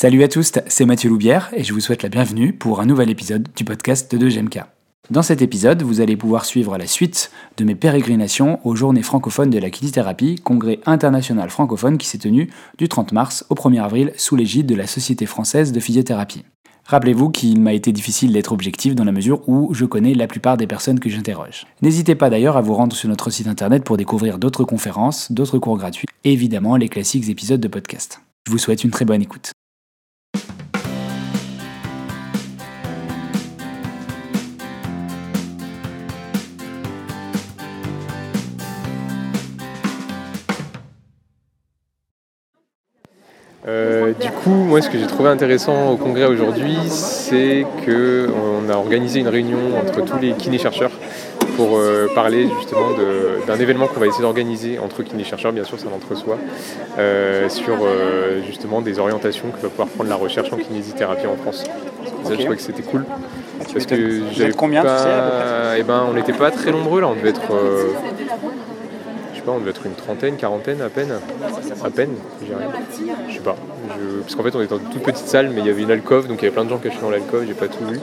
Salut à tous, c'est Mathieu Loubière et je vous souhaite la bienvenue pour un nouvel épisode du podcast de GMK. Dans cet épisode, vous allez pouvoir suivre la suite de mes pérégrinations aux Journées francophones de la kinésithérapie, congrès international francophone qui s'est tenu du 30 mars au 1er avril sous l'égide de la Société française de physiothérapie. Rappelez-vous qu'il m'a été difficile d'être objectif dans la mesure où je connais la plupart des personnes que j'interroge. N'hésitez pas d'ailleurs à vous rendre sur notre site internet pour découvrir d'autres conférences, d'autres cours gratuits et évidemment les classiques épisodes de podcast. Je vous souhaite une très bonne écoute. Euh, du coup, moi, ce que j'ai trouvé intéressant au congrès aujourd'hui, c'est qu'on a organisé une réunion entre tous les kinés-chercheurs pour euh, parler justement d'un événement qu'on va essayer d'organiser entre kinés-chercheurs, bien sûr, c'est entre soi, euh, sur justement des orientations que va pouvoir prendre la recherche en kinésithérapie en France. Ça, je trouvais que c'était cool. Parce que vous combien tu sais, eh ben, On n'était pas très nombreux là, on devait être on devait être une trentaine, quarantaine à peine. À peine, je dirais. Je sais pas. Parce qu'en fait, on était dans une toute petite salle, mais il y avait une alcôve, donc il y avait plein de gens cachés dans l'alcôve, j'ai pas tout vu.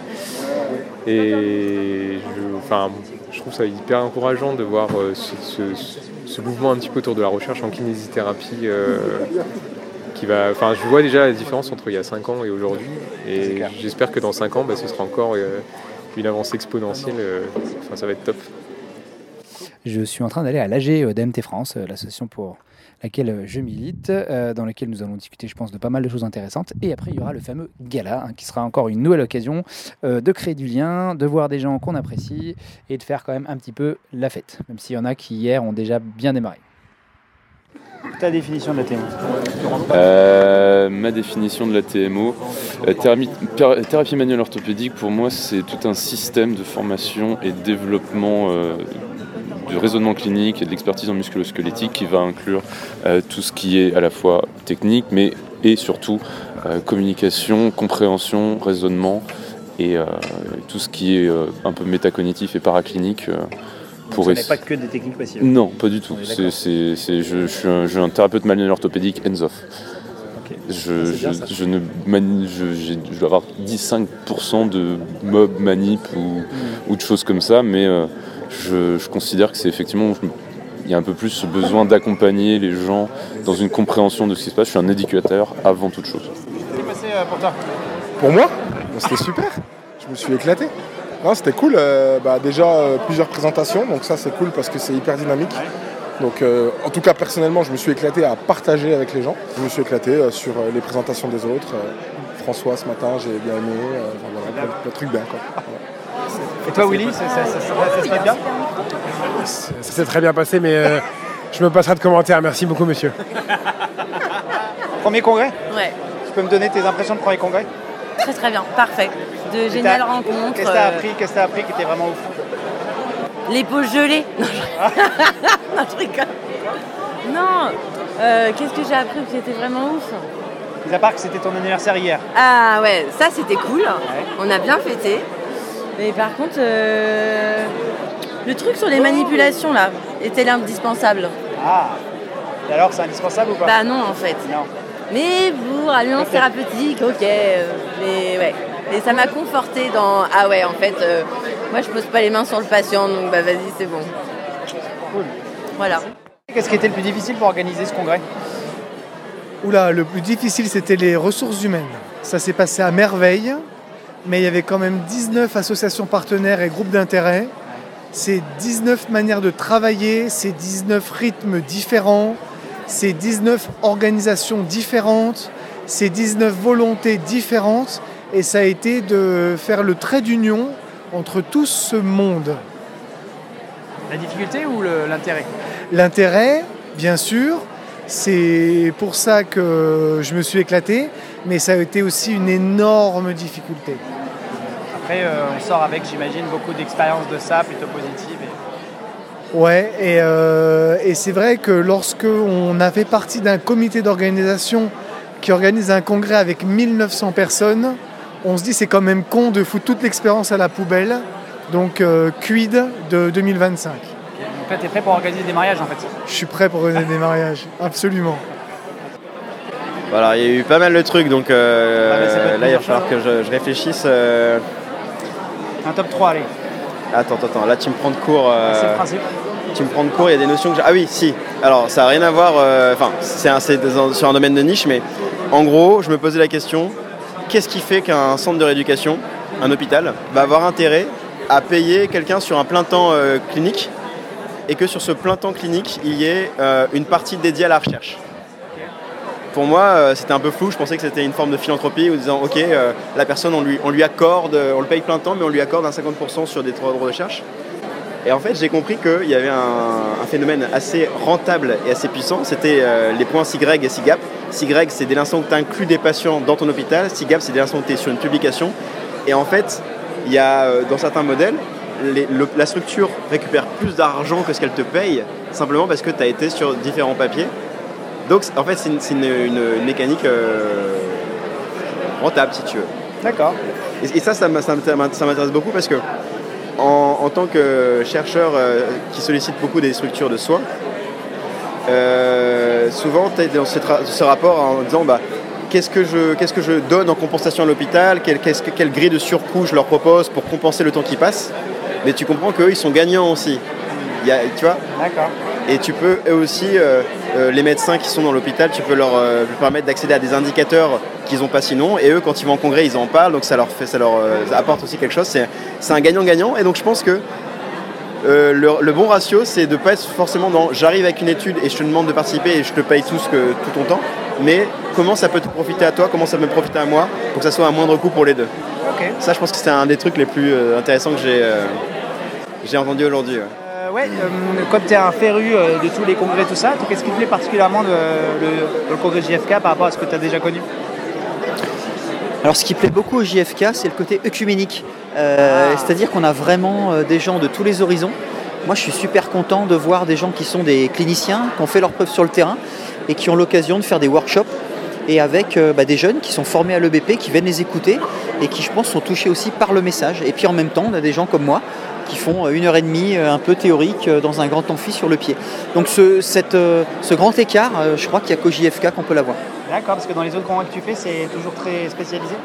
Et je, enfin, je trouve ça hyper encourageant de voir euh, ce, mouvement un petit peu autour de la recherche en kinésithérapie. Euh, qui va, enfin, je vois déjà la différence entre il y a 5 ans et aujourd'hui. Et j'espère que dans 5 ans, bah, ce sera encore euh, une avancée exponentielle. Enfin, ça va être top. Je suis en train d'aller à l'AG euh, d'MT France, euh, l'association pour laquelle euh, je milite, dans laquelle nous allons discuter, je pense, de pas mal de choses intéressantes. Et après, il y aura le fameux gala, hein, qui sera encore une nouvelle occasion de créer du lien, de voir des gens qu'on apprécie et de faire quand même un petit peu la fête, même s'il y en a qui hier ont déjà bien démarré. Ta définition de la TMO Ma définition de la TMO, thérapie, thérapie manuelle orthopédique, pour moi, c'est tout un système de formation et de développement du raisonnement clinique et de l'expertise en musculo-squelettique qui va inclure euh, tout ce qui est à la fois technique, mais et surtout euh, communication, compréhension, raisonnement et euh, tout ce qui est un peu métacognitif et paraclinique. pour ce pas que des techniques passives Non, pas du tout. C'est, je, je, suis un, je, un, thérapeute manuel orthopédique hands-off. Je, je, ne je, dois avoir 10-5% de mob, manip ou, mm. ou, de choses comme ça, mais je, considère que c'est effectivement il y a un peu plus besoin d'accompagner les gens dans une compréhension de ce qui se passe. Je suis un éducateur avant toute chose. Qu'est-ce passé euh, pour toi Pour moi C'était super. Je me suis éclaté. c'était cool. Euh, bah, déjà euh, plusieurs présentations, donc ça c'est cool parce que c'est hyper dynamique. Donc en tout cas personnellement je me suis éclaté à partager avec les gens. Je me suis éclaté sur les présentations des autres. François ce matin j'ai bien aimé. Enfin, voilà, truc bien quoi. Et toi, Willy, ça, se passe bien Ça s'est très bien passé, mais euh, je me passerai de commentaires. Merci beaucoup, monsieur. Premier congrès Ouais. Tu peux me donner tes impressions de premier congrès Très très bien, parfait. De géniales rencontres. Qu'est-ce que tu as appris Qu'est-ce que appris qui était vraiment ouf Les peaux gelées. Non, je, rigole. Non, euh, qu'est-ce que j'ai appris qui était vraiment ouf Mis à part que c'était ton anniversaire hier. Ah ouais, ça c'était cool. On a bien fêté. Mais par contre, euh, le truc sur les manipulations là, est-elle indispensable? Ah Et alors c'est indispensable ou pas? Bah non en fait. Non. Mais pour alliance thérapeutique, ok. Euh, mais ouais. Et ça m'a conforté dans Ah ouais en fait, euh, moi je pose pas les mains sur le patient, donc bah vas-y c'est bon. Cool. Voilà. Qu'est-ce qui était le plus difficile pour organiser ce congrès? Oula, le plus difficile c'était les ressources humaines. Ça s'est passé à merveille mais il y avait quand même 19 associations partenaires et groupes d'intérêt. C'est 19 manières de travailler, c'est 19 rythmes différents, c'est 19 organisations différentes, c'est 19 volontés différentes, et ça a été de faire le trait d'union entre tout ce monde. La difficulté ou l'intérêt? L'intérêt, bien sûr, c'est pour ça que je me suis éclaté, mais ça a été aussi une énorme difficulté. Après, euh, on sort avec, j'imagine, beaucoup d'expériences de ça, plutôt positives. Ouais, euh, et, c'est vrai que lorsque on a fait partie d'un comité d'organisation qui organise un congrès avec 1900 personnes, on se dit c'est quand même con de foutre toute l'expérience à la poubelle. Donc, euh, quid de 2025 Donc là, tu es prêt pour organiser des mariages en fait Je suis prêt pour organiser des mariages, absolument. Voilà, il y a eu pas mal de trucs, donc euh, Ah, être là il va plusieurs falloir que je, je réfléchisse. euh. Un top 3, allez. Attends, attends, attends, là tu me prends de court. euh, C'est le principe. Tu me prends de court, il y a des notions que j'ai. Ah oui, si. Alors ça n'a rien à voir, euh, enfin, c'est sur un domaine de niche, mais en gros, je me posais la question qu'est-ce qui fait qu'un centre de rééducation, un hôpital, va avoir intérêt à payer quelqu'un sur un plein temps clinique et que sur ce plein temps clinique, il y ait une partie dédiée à la recherche? Pour moi, euh, c'était un peu flou. Je pensais que c'était une forme de philanthropie en disant, ok, euh, la personne, on lui, accorde, euh, on le paye plein temps, mais on lui accorde un 50% sur des droits de recherche. Et en fait, j'ai compris qu'il y avait un, phénomène assez rentable et assez puissant. C'était les points SIGREG et SIGAP. SIGREG, c'est dès l'instant que tu inclus des patients dans ton hôpital. SIGAP, c'est dès l'instant que tu es sur une publication. Et en fait, il y a dans certains modèles, les- le- la structure récupère plus d'argent que ce qu'elle te paye, simplement parce que tu as été sur différents papiers. Donc en fait c'est une, c'est une- une- une mécanique euh, rentable si tu veux. D'accord. Et, et ça, ça m'intéresse beaucoup parce que en, en tant que chercheur euh, qui sollicite beaucoup des structures de soins, euh, souvent tu es dans ce, rapport en disant bah, qu'est-ce que, je, qu'est-ce que je donne en compensation à l'hôpital, quelle, que- quelle grille de surcoût je leur propose pour compenser le temps qui passe? Mais tu comprends qu'eux ils sont gagnants aussi. Il y a- tu vois? D'accord. Et tu peux eux aussi, euh, euh, les médecins qui sont dans l'hôpital, tu peux leur, euh, leur permettre d'accéder à des indicateurs qu'ils n'ont pas sinon. Et eux, quand ils vont en congrès, ils en parlent, donc ça leur, fait, ça leur apporte aussi quelque chose. C'est, un gagnant-gagnant. Et donc je pense que euh, le, le bon ratio, c'est de ne pas être forcément dans j'arrive avec une étude et je te demande de participer et je te paye tout, ce que, tout ton temps. Mais comment ça peut te profiter à toi, comment ça peut me profiter à moi, pour que ça soit un moindre coût pour les deux. Ça, je pense que c'est un des trucs les plus euh, intéressants que j'ai, euh, entendu aujourd'hui. ouais. Ouais, euh, comme tu es un féru euh, de tous les congrès, tout ça, qu'est-ce qui te plaît particulièrement de, le, le congrès JFK par rapport à ce que tu as déjà connu? Alors ce qui plaît beaucoup au JFK, c'est le côté œcuménique. Euh, C'est-à-dire qu'on a vraiment euh, des gens de tous les horizons. Moi, je suis super content de voir des gens qui sont des cliniciens, qui ont fait leurs preuves sur le terrain et qui ont l'occasion de faire des workshops et avec euh, bah, des jeunes qui sont formés à l'EBP, qui viennent les écouter et qui, je pense, sont touchés aussi par le message. Et puis en même temps, on a des gens comme moi qui font euh, une heure et demie euh, un peu théorique euh, dans un grand amphi sur le pied. Donc ce, cette, ce grand écart, je crois qu'il n'y a qu'au JFK qu'on peut l'avoir. D'accord, parce que dans les autres congrès que tu fais, c'est toujours très spécialisé?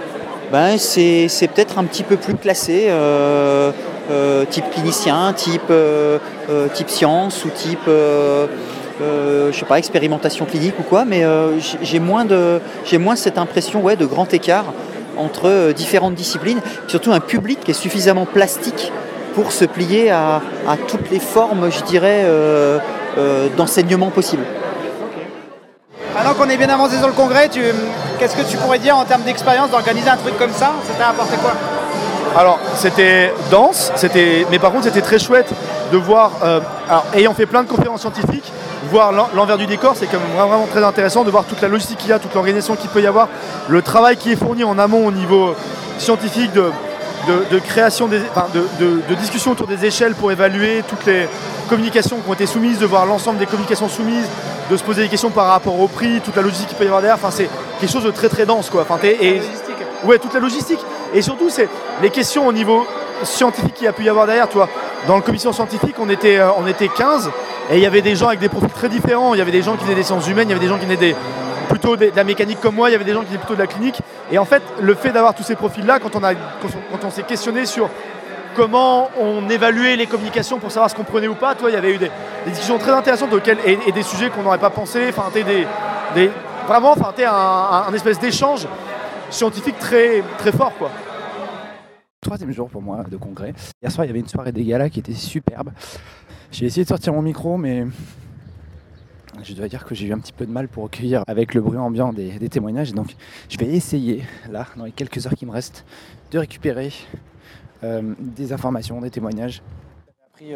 Ben, c'est c'est peut-être un petit peu plus classé, euh, euh, type clinicien, type, euh, type science ou type, je sais pas, expérimentation clinique ou quoi, mais j'ai- moins, de- j'ai moins cette impression ouais, de grand écart entre différentes disciplines, surtout un public qui est suffisamment plastique pour se plier à, à toutes les formes, je dirais, euh, euh, d'enseignement possibles. Maintenant qu'on est bien avancé sur le congrès, tu- qu'est-ce que tu pourrais dire en termes d'expérience d'organiser un truc comme ça? Ça t'a apporté quoi? Alors, c'était dense, c'était, mais par contre, c'était très chouette de voir, euh, alors, ayant fait plein de conférences scientifiques, voir l'en- l'envers du décor, c'est quand même vraiment, vraiment très intéressant de voir toute la logistique qu'il y a, toute l'organisation qu'il peut y avoir, le travail qui est fourni en amont au niveau scientifique de, de, de création, des, enfin, de, de- de discussion autour des échelles pour évaluer toutes les communications qui ont été soumises, de voir l'ensemble des communications soumises, de se poser des questions par rapport au prix, toute la logistique qu'il peut y avoir derrière. Enfin, c'est quelque chose de très très dense, quoi. Enfin, et, Ouais, toute la logistique. Et surtout, c'est les questions au niveau scientifique qu'il y a pu y avoir derrière. Toi, dans le commission scientifique, on était, euh, on était 15 et il y avait des gens avec des profils très différents. Il y avait des gens qui venaient des sciences humaines, il y avait des gens qui venaient des, plutôt des- de la mécanique comme moi, il y avait des gens qui venaient plutôt de la clinique. Et en fait, le fait d'avoir tous ces profils-là, quand on, s'est questionné sur comment on évaluait les communications pour savoir ce qu'on prenait ou pas, toi, il y avait eu des, discussions très intéressantes et, des sujets qu'on n'aurait pas pensé. Enfin, des, des- vraiment, enfin, un- un espèce d'échange scientifique très, très fort, quoi. Troisième jour pour moi de congrès. Hier soir, il y avait une soirée des galas qui était superbe. J'ai essayé de sortir mon micro, mais je dois dire que j'ai eu un petit peu de mal pour recueillir avec le bruit ambiant des, témoignages. Donc, je vais essayer, là, dans les quelques heures qui me restent, de récupérer euh, des informations, des témoignages.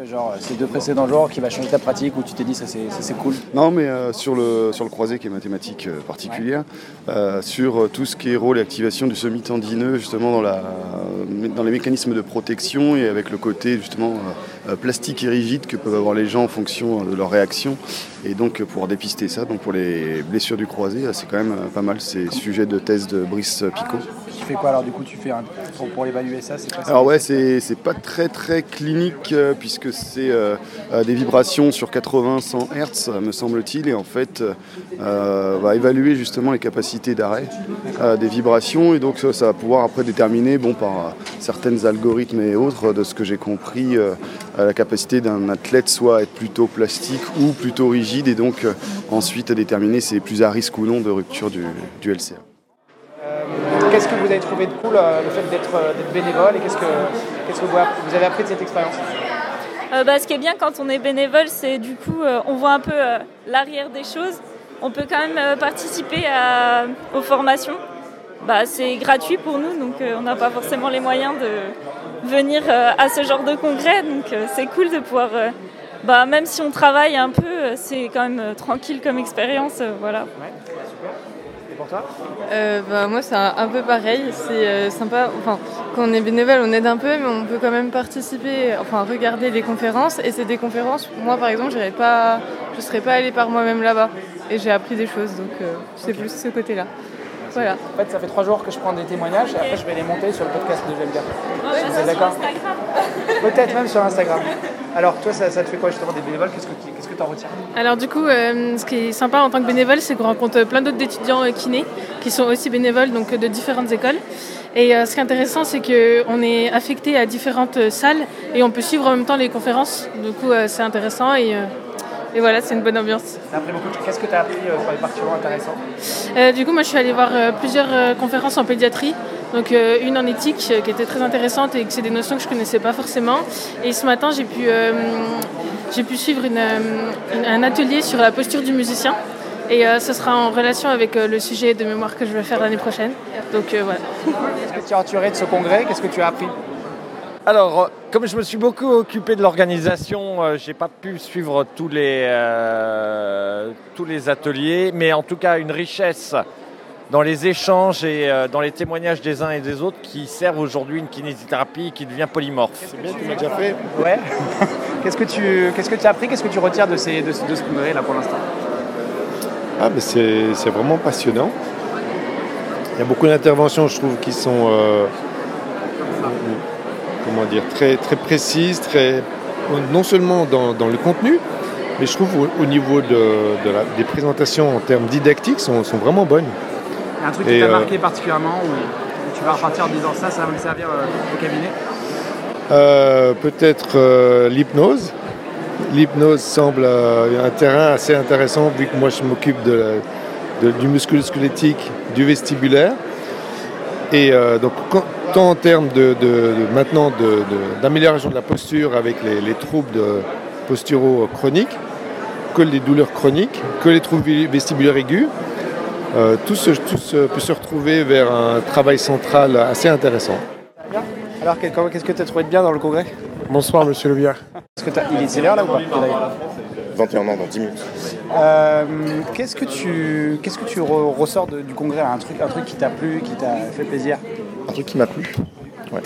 Genre ces deux précédents jours qui va changer ta pratique où tu t'es dit ça c'est cool? Non, mais euh, sur, le, sur le croisé qui est mathématique euh, particulière, euh, sur euh, tout ce qui est rôle et activation du semi-tendineux, justement dans, la, dans les mécanismes de protection et avec le côté justement euh, euh, plastique et rigide que peuvent avoir les gens en fonction euh, de leur réaction. Et donc euh, pour dépister ça, donc pour les blessures du croisé, c'est quand même pas mal ces sujets de thèse de Brice Picot. Tu fais quoi alors du coup tu fais un, pour, pour évaluer ça c'est Alors ouais, c'est c'est pas très très clinique euh, puisque c'est euh, euh, des vibrations sur 80-100 Hz me semble-t-il et en fait euh, va évaluer justement les capacités d'arrêt des vibrations et donc ça, va pouvoir après déterminer bon par certains algorithmes et autres de ce que j'ai compris la capacité d'un athlète soit à être plutôt plastique ou plutôt rigide et donc ensuite déterminer si c'est plus à risque ou non de rupture du, du LCA. Qu'est-ce que vous avez trouvé de cool euh, le fait d'être euh, d'être bénévole et qu'est-ce que, qu'est-ce que vous avez- appris de cette expérience? Euh, bah, ce qui est bien quand on est bénévole, c'est du coup, euh, on voit un peu euh, l'arrière des choses. On peut quand même participer à- aux formations. Bah, c'est gratuit pour nous, donc on n'a pas forcément les moyens de venir à ce genre de congrès. Donc c'est cool de pouvoir, bah, même si on travaille un peu, c'est quand même tranquille comme expérience. voilà. Et pour toi Euh, bah, moi, c'est un, peu pareil. C'est euh, sympa. Enfin, quand on est bénévole, on aide un peu, mais on peut quand même participer, enfin, regarder les conférences. Et c'est des conférences, moi, par exemple, j'irais pas, je ne serais pas allée par moi-même là-bas. Et j'ai appris des choses, donc euh, c'est plus ce côté-là. Voilà. En fait, ça fait trois jours que je prends des témoignages et après je vais les monter sur le podcast de GMK. Ouais, Vous êtes sur d'accord Instagram. Peut-être même sur Instagram. Alors, toi, ça, ça te fait quoi justement des bénévoles? Qu'est-ce que que tu en retiens Alors du coup, euh, ce qui est sympa en tant que bénévole, c'est qu'on rencontre plein d'autres étudiants euh, kinés qui sont aussi bénévoles, donc euh, de différentes écoles. Et euh, ce qui est intéressant, c'est qu'on est affecté à différentes salles et on peut suivre en même temps les conférences. Du coup, euh, c'est intéressant et, et voilà, c'est une bonne ambiance. Qu'est-ce que tu as appris euh, sur les participants intéressants Euh, du coup, moi, je suis allée voir euh, plusieurs conférences en pédiatrie. Donc, une en éthique qui était très intéressante et que c'est des notions que je connaissais pas forcément. Et ce matin, j'ai pu, j'ai pu suivre une, euh, une- un atelier sur la posture du musicien. Et euh, ce sera en relation avec euh, le sujet de mémoire que je vais faire l'année prochaine. Donc, euh, voilà. Qu'est-ce que tu as retiré de ce congrès? Qu'est-ce que tu as appris? Alors, comme je me suis beaucoup occupé de l'organisation, euh, j'ai pas pu suivre tous les, euh, tous les ateliers, mais en tout cas une richesse dans les échanges et euh, dans les témoignages des uns et des autres qui servent aujourd'hui une kinésithérapie qui devient polymorphe. C'est bien, tu l'as déjà fait Ouais. Qu'est-ce que tu qu'est-ce que tu as appris Qu'est-ce que tu retires de, ces, de, ce- de ce congrès là pour l'instant? Ah, mais c'est vraiment passionnant. Il y a beaucoup d'interventions, je trouve, qui sont euh, comment dire, très, très précises, très, non seulement dans, dans le contenu, mais je trouve au, au niveau de, de la- des présentations en termes didactiques sont, sont vraiment bonnes. Il y a un truc qui t'a euh, marqué particulièrement où, où tu vas repartir en disant ça, ça va me servir euh, au cabinet? Euh, Peut-être euh, l'hypnose. L'hypnose semble euh, un terrain assez intéressant vu que moi je m'occupe de du muscle squelettique, du vestibulaire. Et donc tant en termes de, de- maintenant d'amélioration de, la posture avec les, les troubles posturaux chroniques, que les douleurs chroniques, que les troubles vestibulaires aigus, tout, tout se- peut se retrouver vers un travail central assez intéressant. Alors qu'est-ce que tu as trouvé de bien dans le congrès? Bonsoir, monsieur Le. Est-ce que il est c'est l'heure là ou pas? D'ailleurs 21 ans dans 10 minutes. Euh, qu'est-ce que tu qu'est-ce que tu re- ressors de- du congrès? Un truc un truc qui t'a plu, qui t'a fait plaisir? Un truc qui m'a plu. Ouais.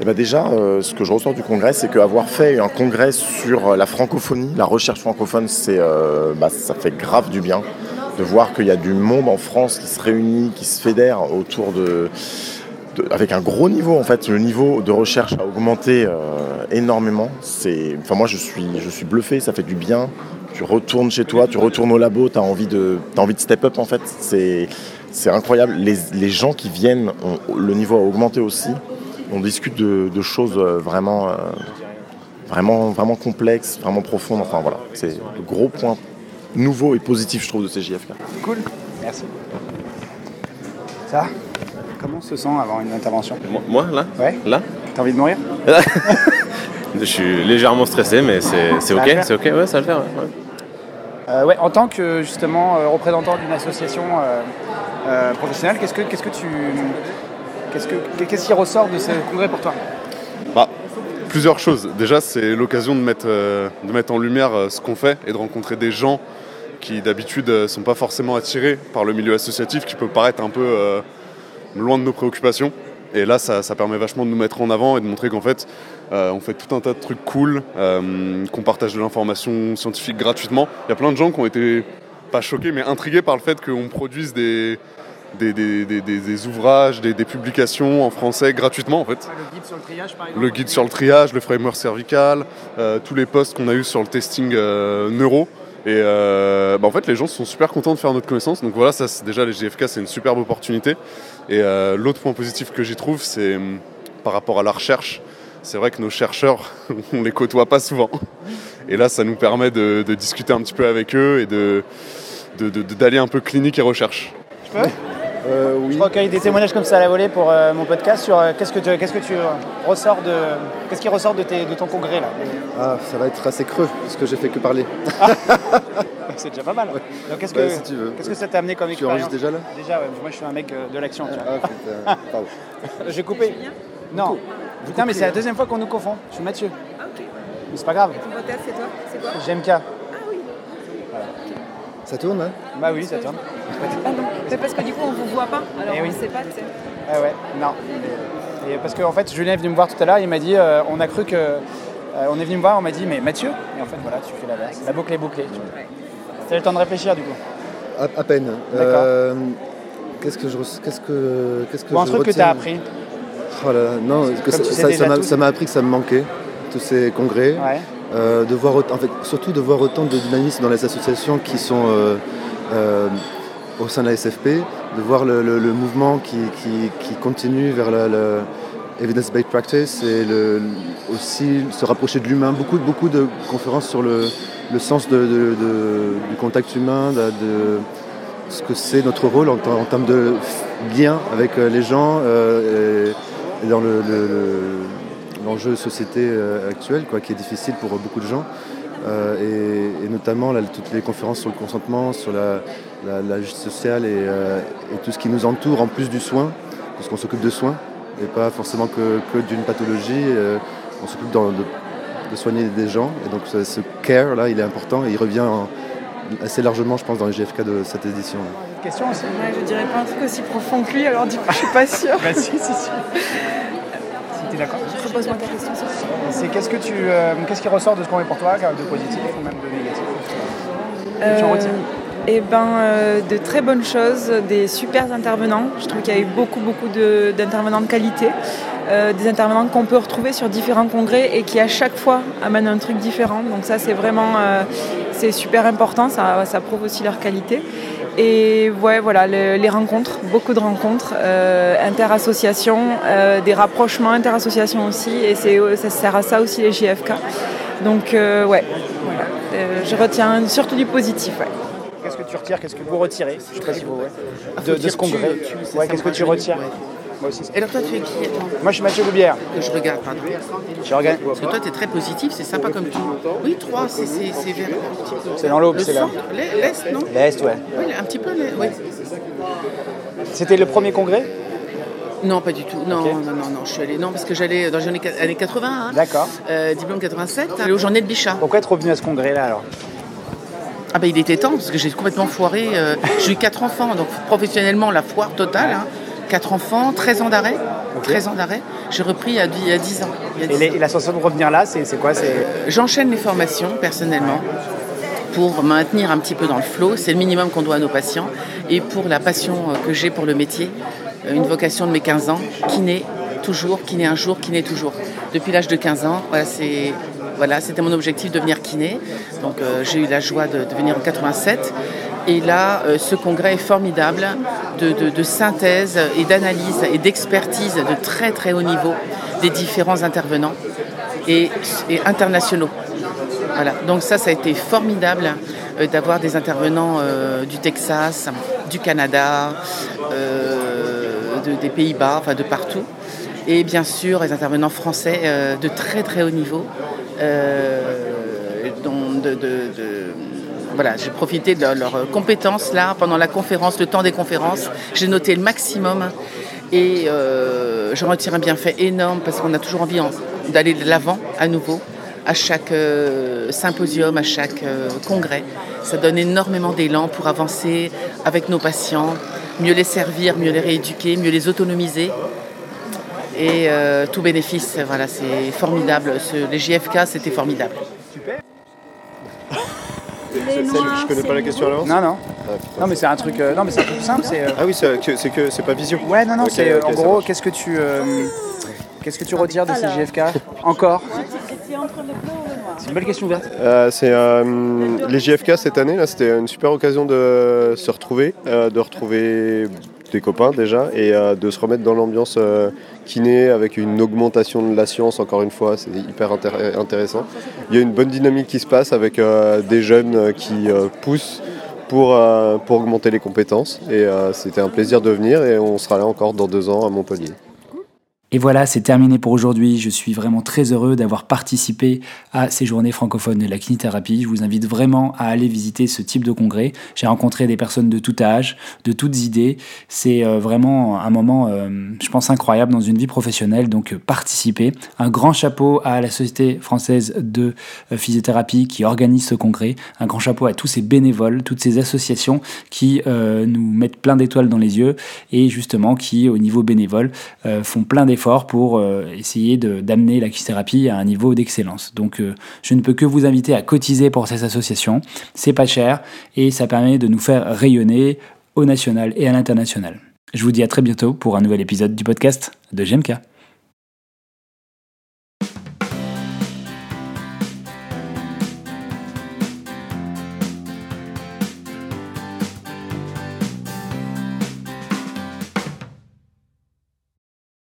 Et ben déjà, euh, ce que je ressors du congrès, c'est qu'avoir fait un congrès sur la francophonie, la recherche francophone, c'est, euh, bah, ça fait grave du bien de voir qu'il y a du monde en France qui se réunit, qui se fédère autour de- avec un gros niveau en fait. Le niveau de recherche a augmenté euh, énormément. Enfin moi je suis, je suis bluffé, ça fait du bien. Tu retournes chez toi, tu retournes au labo, tu as envie de, envie de step up en fait. C'est, incroyable. Les, les gens qui viennent, le niveau a augmenté aussi. On discute de, de choses euh, vraiment, euh, vraiment, vraiment complexes, vraiment profondes. Enfin voilà, c'est le gros point nouveau et positif je trouve de ces JFK. Cool, merci. Ça Comment on se sent avant une intervention Moi, là Ouais Là T'as envie de mourir Je suis légèrement stressé, mais c'est ok, c'est ok, ouais, ça va le faire. ouais. Euh, ouais, en tant que justement euh, représentant d'une association euh, euh, professionnelle, qu'est-ce que qu'est-ce que tu qu'est-ce que qu'est-ce qui ressort de ce congrès pour toi? Bah, plusieurs choses. Déjà, c'est l'occasion de mettre, euh, de mettre en lumière euh, ce qu'on fait et de rencontrer des gens qui d'habitude ne sont pas forcément attirés par le milieu associatif, qui peut paraître un peu euh, loin de nos préoccupations. Et là, ça, ça permet vachement de nous mettre en avant et de montrer qu'en fait, euh, on fait tout un tas de trucs cool, euh, qu'on partage de l'information scientifique gratuitement. Il y a plein de gens qui ont été, pas choqués, mais intrigués par le fait qu'on produise des, des, des- des- des- des ouvrages, des, publications en français gratuitement en fait. Le guide sur le triage, par exemple Le guide sur le triage, le framework cervical, euh, tous les posts qu'on a eu sur le testing neuro. Et euh, bah, en fait, les gens sont super contents de faire notre connaissance. Donc voilà, ça, c'est- déjà, les GFK, c'est une superbe opportunité. Et euh, l'autre point positif que j'y trouve, c'est hum, par rapport à la recherche. C'est vrai que nos chercheurs, on les côtoie pas souvent. Et là, ça nous permet de, discuter un petit peu avec eux et de de- d'aller un peu clinique et recherche. Peux Je recueille des témoignages comme ça à la volée pour euh, mon podcast sur euh, qu'est-ce que tu, qu'est-ce que tu euh, ressors de, qu'est-ce qui ressort de, tes- de ton congrès là? Ah, ça va être assez creux, parce que j'ai fait que parler. C'est déjà pas mal. Donc qu'est-ce Bah, que, si tu veux. qu'est-ce que ça t'a amené comme Tu expérience? enregistres déjà, là? Déjà, ouais, moi je suis un mec euh, de l'action. tu vois. Ah, pardon. J'ai coupé. Non. Putain, mais c'est la deuxième fois qu'on nous confond. Je suis Mathieu. Mais c'est pas grave. Ton podcast, c'est toi? C'est quoi? GMK. Ah oui. Ça tourne, hein? Bah oui, ça tourne. C'est parce que du coup, on vous voit pas. Alors, Eh on oui. ne sait pas, tu sais. Ah ouais, non. Et parce qu'en fait, Julien est venu me voir tout à l'heure, il m'a dit, euh, on a cru que. euh, on est venu me voir, on m'a dit, mais Mathieu Et en fait, voilà, tu fais l'inverse. La boucle est bouclée. T'as eu le temps de réfléchir du coup à, à peine. D'accord. Euh, qu'est-ce que je, qu'est-ce que, qu'est-ce que Ou un je truc que retiens t'as appris Oh là là, non, que ça, tu sais ça- m'a, tout. ça m'a appris que ça me manquait, tous ces congrès. Ouais. Euh, de voir autant- en fait, surtout de voir autant de dynamisme dans les associations qui sont euh, euh, au sein de la SFP, de voir le, le- le mouvement qui, qui- qui continue vers la, la evidence-based practice et le- aussi se rapprocher de l'humain. Beaucoup, beaucoup de conférences sur le, le sens de- de- du contact humain, de, ce que c'est notre rôle en, en termes de lien avec euh, les gens euh, et, dans le- le- le- l'enjeu de société euh, actuel, quoi, qui est difficile pour beaucoup de gens. Euh, et, et notamment là, toutes les conférences sur le consentement, sur la, la- la justice sociale et, euh, et tout ce qui nous entoure en plus du soin, parce qu'on s'occupe de soins et pas forcément que, que d'une pathologie. euh, on s'occupe de, de soigner des gens et donc ce, ce care là, il est important et il revient en- assez largement, je pense, dans les GFK de cette édition. là. Question aussi Ouais, je dirais pas un truc aussi profond que lui, alors du coup, je suis pas sûre. Bah si, si, si. Si t'es d'accord C'est qu'est-ce que tu, euh, qu'est-ce qui ressort de ce qu'on est pour toi, de positif ou même de négatif Que tu en retiens Eh ben, euh, de très bonnes choses, des super intervenants. Je trouve qu'il y a eu beaucoup, beaucoup de- d'intervenants de, qualité, euh, des intervenants qu'on peut retrouver sur différents congrès et qui à chaque fois amènent un truc différent. Donc ça, c'est vraiment, euh, c'est super important. Ça, ça prouve aussi leur qualité. Et ouais, voilà, le- les rencontres, beaucoup de rencontres, euh, interassociations, euh, des rapprochements interassociations aussi. Et c'est, ça sert à ça aussi les JFK. Donc euh, ouais, voilà. Euh, je retiens surtout du positif. ouais. Qu'est-ce que tu retires Qu'est-ce que vous retirez Je sais pas si vous ouais. Ah, de, ce congrès. ouais, qu'est-ce que tu retires ouais. Moi aussi. Et alors toi, tu es qui attends Moi, je suis Mathieu Loubière. Je regarde, pardon. Je regarde. Parce que toi, tu es très positif, c'est sympa comme tout. Oui, 3, c'est c'est- c'est vers. C'est dans l'Aube, c'est là. l'Est, non L'Est, ouais. Oui, un petit peu, l'Est, oui. C'était le premier congrès Non, pas du tout. Non, non, non, non. Je suis allée. Non, parce que j'allais dans les années années 80. hein. D'accord. Euh, diplôme 87. Allée aux journées de Bichat. Pourquoi être revenu à ce congrès-là alors Ah ben il était temps parce que j'ai complètement foiré. euh, j'ai eu quatre enfants, donc professionnellement la foire totale. hein. Quatre enfants, 13 ans d'arrêt. 13 ans d'arrêt. J'ai repris il y a dix- il y a 10 ans. Il y a Et 10 les- ans. et l'association de revenir là, c'est quoi C'est J'enchaîne les formations personnellement pour maintenir un petit peu dans le flot. C'est le minimum qu'on doit à nos patients. Et pour la passion euh, que j'ai pour le métier, euh, une vocation de mes 15 ans, kiné toujours, kiné un jour, kiné toujours. Depuis l'âge de 15 ans, voilà, c'est voilà, c'était mon objectif de devenir kiné. Donc euh, j'ai eu la joie de, venir en 87. Et là, euh, ce congrès est formidable de, synthèse et d'analyse et d'expertise de très très haut niveau des différents intervenants et, internationaux. Voilà. Donc ça, ça a été formidable euh, d'avoir des intervenants euh, du Texas, du Canada, euh, de- des Pays-Bas, enfin de partout. Et bien sûr, les intervenants français de très très haut niveau. Voilà, j'ai profité de leur- leurs compétences là pendant la conférence, le temps des conférences. J'ai noté le maximum et euh, j'en retire un bienfait énorme parce qu'on a toujours envie en- d'aller de l'avant à nouveau à chaque euh, symposium, à chaque euh, congrès. Ça donne énormément d'élan pour avancer avec nos patients, mieux les servir, mieux les rééduquer, mieux les autonomiser. Et euh, tout bénéfice, voilà, c'est formidable. Les JFK, c'était formidable. Je connais pas la question à l'avance Non, non. Non, mais c'est un truc, euh, non, mais c'est un truc simple. C'est, euh, Ah oui, c'est que c'est que c'est pas visio. Ouais, non, non, c'est euh, en gros, qu'est-ce que tu, euh, qu'est-ce que tu retires de ces JFK Encore C'est une belle question ouverte. Euh, c'est euh, les JFK cette année là, c'était une super occasion de se retrouver, euh, de retrouver des copains déjà et euh, de se remettre dans l'ambiance euh, kiné avec une augmentation de la science encore une fois, c'est hyper intér- intéressant. Il y a une bonne dynamique qui se passe avec euh, des jeunes qui poussent pour, pour augmenter les compétences et c'était un plaisir de venir et on sera là encore dans deux ans à Montpellier. Et voilà, c'est terminé pour aujourd'hui. Je suis vraiment très heureux d'avoir participé à ces journées francophones de la kinithérapie. Je vous invite vraiment à aller visiter ce type de congrès. J'ai rencontré des personnes de tout âge, de toutes idées. C'est euh, vraiment un moment, euh, je pense, incroyable dans une vie professionnelle. Donc, euh, participez. Un grand chapeau à la Société française de physiothérapie qui organise ce congrès. Un grand chapeau à tous ces bénévoles, toutes ces associations qui nous mettent plein d'étoiles dans les yeux et justement qui, au niveau bénévole, font plein d'efforts pour euh, essayer d'amener la kinésithérapie à un niveau d'excellence. Donc euh, je ne peux que vous inviter à cotiser pour ces associations. C'est pas cher et ça permet de nous faire rayonner au national et à l'international. Je vous dis à très bientôt pour un nouvel épisode du podcast de GMK.